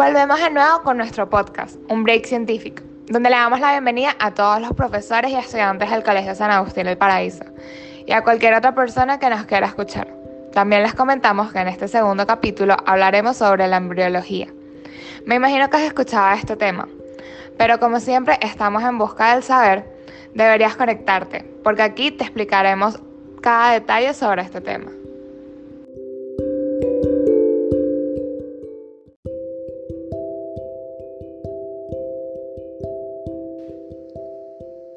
Volvemos de nuevo con nuestro podcast, Un Break Científico, donde le damos la bienvenida a todos los profesores y estudiantes del Colegio San Agustín del Paraíso y a cualquier otra persona que nos quiera escuchar. También les comentamos que en este segundo capítulo hablaremos sobre la embriología. Me imagino que has escuchado este tema, pero como siempre estamos en busca del saber, deberías conectarte, porque aquí te explicaremos cada detalle sobre este tema.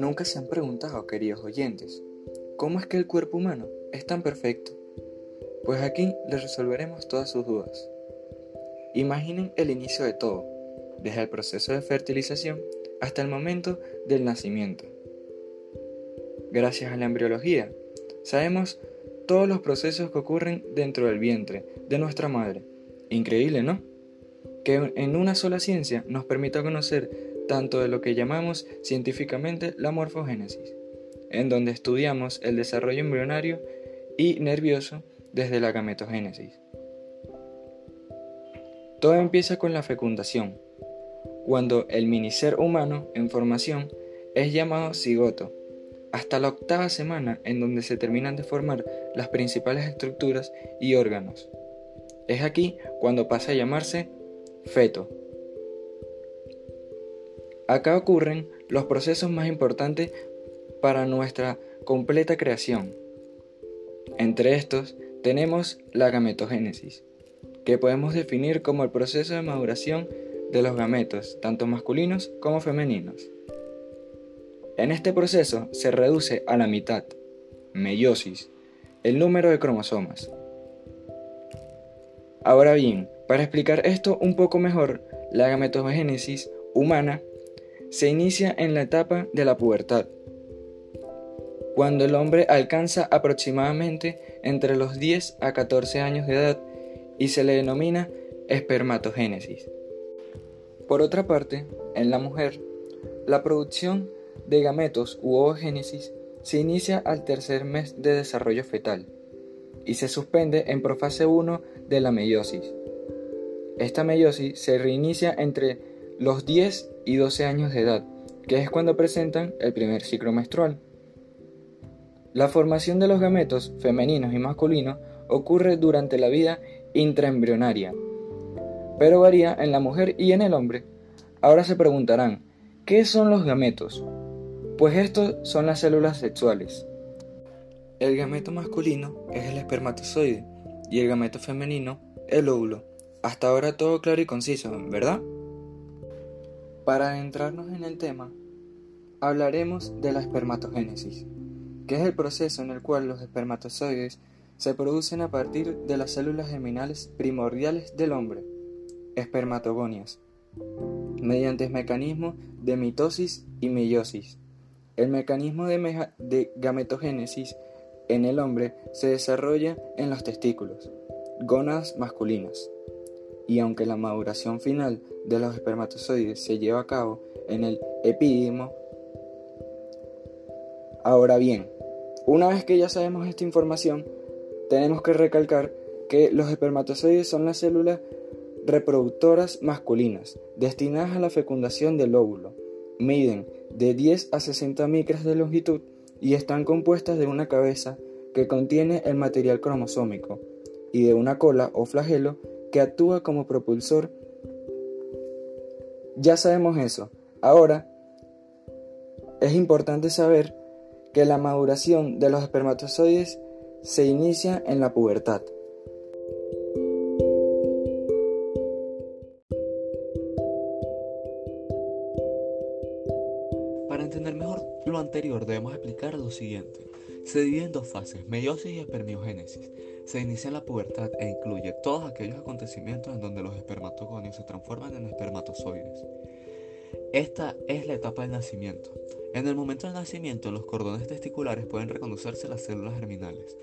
Nunca se han preguntado, queridos oyentes, ¿cómo es que el cuerpo humano es tan perfecto? Pues aquí les resolveremos todas sus dudas. Imaginen el inicio de todo, desde el proceso de fertilización hasta el momento del nacimiento. Gracias a la embriología, sabemos todos los procesos que ocurren dentro del vientre de nuestra madre. Increíble, ¿no? Que en una sola ciencia nos permita conocer tanto de lo que llamamos científicamente la morfogénesis, en donde estudiamos el desarrollo embrionario y nervioso desde la gametogénesis. Todo empieza con la fecundación, cuando el minicer humano en formación es llamado cigoto, hasta la octava semana en donde se terminan de formar las principales estructuras y órganos. Es aquí cuando pasa a llamarse feto. Acá ocurren los procesos más importantes para nuestra completa creación. Entre estos tenemos la gametogénesis, que podemos definir como el proceso de maduración de los gametos, tanto masculinos como femeninos. En este proceso se reduce a la mitad, meiosis, el número de cromosomas. Ahora bien, para explicar esto un poco mejor, la gametogénesis humana se inicia en la etapa de la pubertad, cuando el hombre alcanza aproximadamente entre los 10 a 14 años de edad y se le denomina espermatogénesis. Por otra parte, en la mujer, la producción de gametos u ovogénesis se inicia al tercer mes de desarrollo fetal y se suspende en profase 1 de la meiosis. Esta meiosis se reinicia entre los 10 y 12 años de edad, que es cuando presentan el primer ciclo menstrual. La formación de los gametos femeninos y masculinos ocurre durante la vida intraembrionaria, pero varía en la mujer y en el hombre. Ahora se preguntarán, ¿qué son los gametos? Pues estos son las células sexuales. El gameto masculino es el espermatozoide y el gameto femenino el óvulo. Hasta ahora todo claro y conciso, ¿verdad? Para adentrarnos en el tema, hablaremos de la espermatogénesis, que es el proceso en el cual los espermatozoides se producen a partir de las células germinales primordiales del hombre, espermatogonias, mediante mecanismos de mitosis y meiosis. El mecanismo de, de gametogénesis en el hombre se desarrolla en los testículos, gónadas masculinas, y aunque la maduración final de los espermatozoides se lleva a cabo en el epidimo. Ahora bien, una vez que ya sabemos esta información, tenemos que recalcar que los espermatozoides son las células reproductoras masculinas destinadas a la fecundación del óvulo. Miden de 10 a 60 micras de longitud y están compuestas de una cabeza que contiene el material cromosómico y de una cola o flagelo que actúa como propulsor ya sabemos eso. Ahora, es importante saber que la maduración de los espermatozoides se inicia en la pubertad. Para entender mejor lo anterior debemos explicar lo siguiente. Se divide en dos fases, meiosis y espermiogénesis. Se inicia la pubertad e incluye todos aquellos acontecimientos en donde los espermatogonios se transforman en espermatozoides. Esta es la etapa del nacimiento. En el momento del nacimiento, en los cordones testiculares pueden reconocerse las células germinales.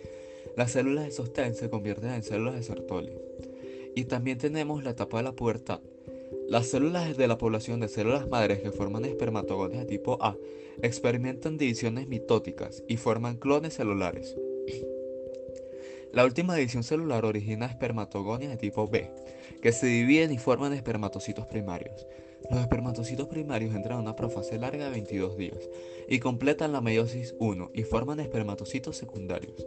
Las células de sostén se convierten en células de Sertoli. Y también tenemos la etapa de la pubertad. Las células de la población de células madres que forman espermatogonios de tipo A experimentan divisiones mitóticas y forman clones celulares. La última división celular origina espermatogonias de tipo B, que se dividen y forman espermatocitos primarios. Los espermatocitos primarios entran a una profase larga de 22 días y completan la meiosis 1 y forman espermatocitos secundarios.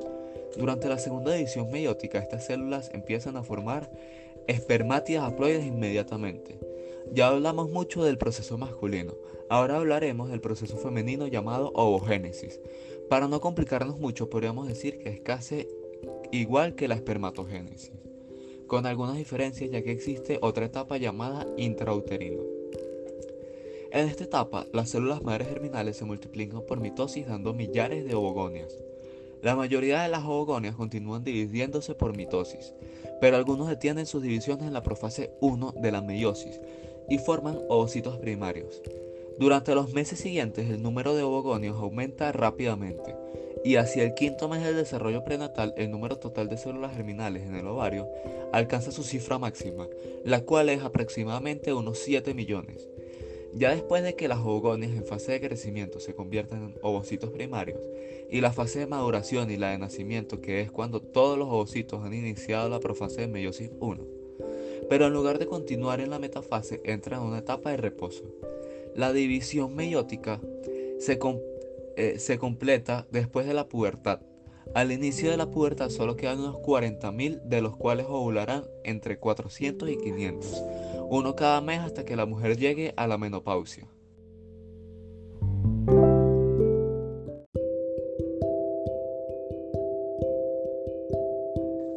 Durante la segunda edición meiótica, estas células empiezan a formar espermátidas haploides inmediatamente. Ya hablamos mucho del proceso masculino, ahora hablaremos del proceso femenino llamado ovogénesis. Para no complicarnos mucho, podríamos decir que es casi igual que la espermatogénesis, con algunas diferencias ya que existe otra etapa llamada intrauterino. En esta etapa, las células madres germinales se multiplican por mitosis dando millares de ovogonias. La mayoría de las ovogonias continúan dividiéndose por mitosis, pero algunos detienen sus divisiones en la profase 1 de la meiosis y forman ovocitos primarios. Durante los meses siguientes el número de ovogonios aumenta rápidamente y hacia el quinto mes del desarrollo prenatal el número total de células germinales en el ovario alcanza su cifra máxima, la cual es aproximadamente unos 7 millones. Ya después de que las ovogonias en fase de crecimiento se convierten en ovocitos primarios y la fase de maduración y la de nacimiento que es cuando todos los ovocitos han iniciado la profase de meiosis 1, pero en lugar de continuar en la metafase entran en una etapa de reposo. La división meiótica se, eh, se completa después de la pubertad. Al inicio de la pubertad solo quedan unos 40.000 de los cuales ovularán entre 400 y 500 uno cada mes hasta que la mujer llegue a la menopausia.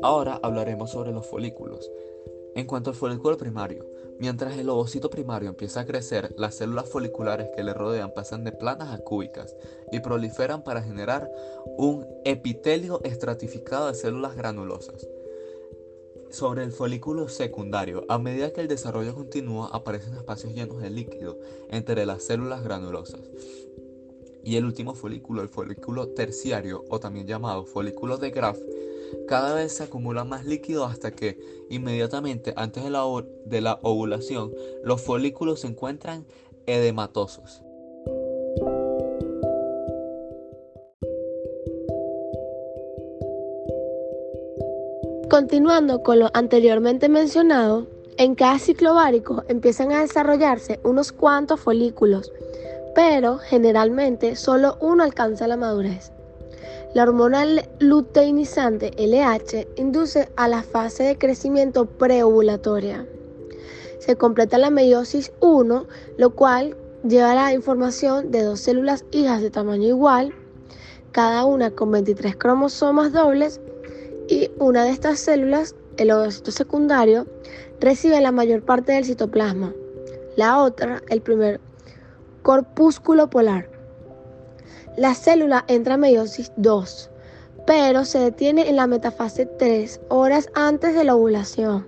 Ahora hablaremos sobre los folículos. En cuanto al folículo primario, mientras el ovocito primario empieza a crecer, las células foliculares que le rodean pasan de planas a cúbicas y proliferan para generar un epitelio estratificado de células granulosas sobre el folículo secundario. A medida que el desarrollo continúa, aparecen espacios llenos de líquido entre las células granulosas. Y el último folículo, el folículo terciario, o también llamado folículo de Graf, cada vez se acumula más líquido hasta que, inmediatamente antes de la, ovulación, los folículos se encuentran edematosos. Continuando con lo anteriormente mencionado, en cada ciclo ovárico empiezan a desarrollarse unos cuantos folículos, pero generalmente solo uno alcanza la madurez. La hormona luteinizante LH induce a la fase de crecimiento preovulatoria. Se completa la meiosis 1, lo cual lleva la información de dos células hijas de tamaño igual, cada una con 23 cromosomas dobles y una de estas células, el ovocito secundario, recibe la mayor parte del citoplasma. La otra, el primer corpúsculo polar. La célula entra a meiosis 2, pero se detiene en la metafase 3 horas antes de la ovulación.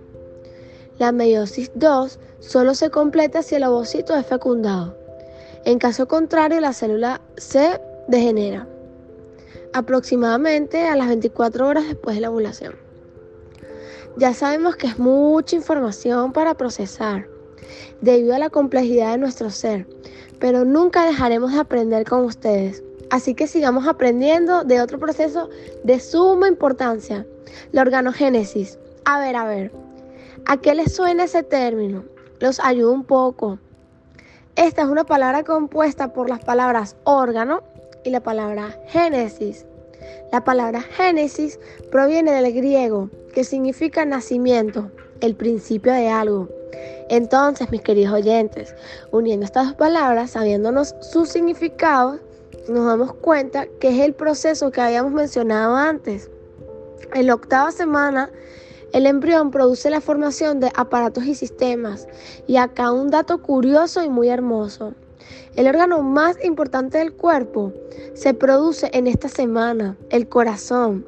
La meiosis 2 solo se completa si el ovocito es fecundado. En caso contrario, la célula se degenera aproximadamente a las 24 horas después de la ovulación. Ya sabemos que es mucha información para procesar debido a la complejidad de nuestro ser, pero nunca dejaremos de aprender con ustedes. Así que sigamos aprendiendo de otro proceso de suma importancia, la organogénesis. A ver, a ver, ¿a qué les suena ese término? Los ayudo un poco. Esta es una palabra compuesta por las palabras órgano, y la palabra génesis. La palabra génesis proviene del griego, que significa nacimiento, el principio de algo. Entonces, mis queridos oyentes, uniendo estas dos palabras, sabiéndonos su significado, nos damos cuenta que es el proceso que habíamos mencionado antes. En la octava semana, el embrión produce la formación de aparatos y sistemas. Y acá un dato curioso y muy hermoso. El órgano más importante del cuerpo se produce en esta semana, el corazón.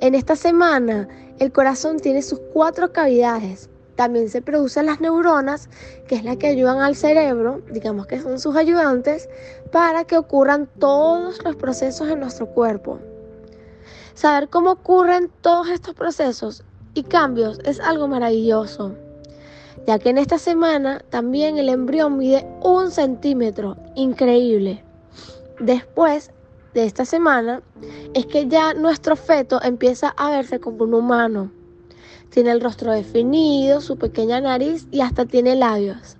En esta semana, el corazón tiene sus cuatro cavidades. También se producen las neuronas, que es la que ayudan al cerebro, digamos que son sus ayudantes, para que ocurran todos los procesos en nuestro cuerpo. Saber cómo ocurren todos estos procesos y cambios es algo maravilloso ya que en esta semana también el embrión mide un centímetro, increíble. Después de esta semana es que ya nuestro feto empieza a verse como un humano. Tiene el rostro definido, su pequeña nariz y hasta tiene labios.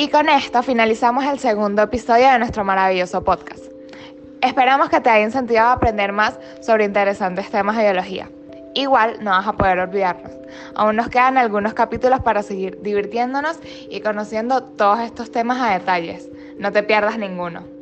Y con esto finalizamos el segundo episodio de nuestro maravilloso podcast. Esperamos que te haya incentivado a aprender más sobre interesantes temas de biología. Igual no vas a poder olvidarnos. Aún nos quedan algunos capítulos para seguir divirtiéndonos y conociendo todos estos temas a detalles. No te pierdas ninguno.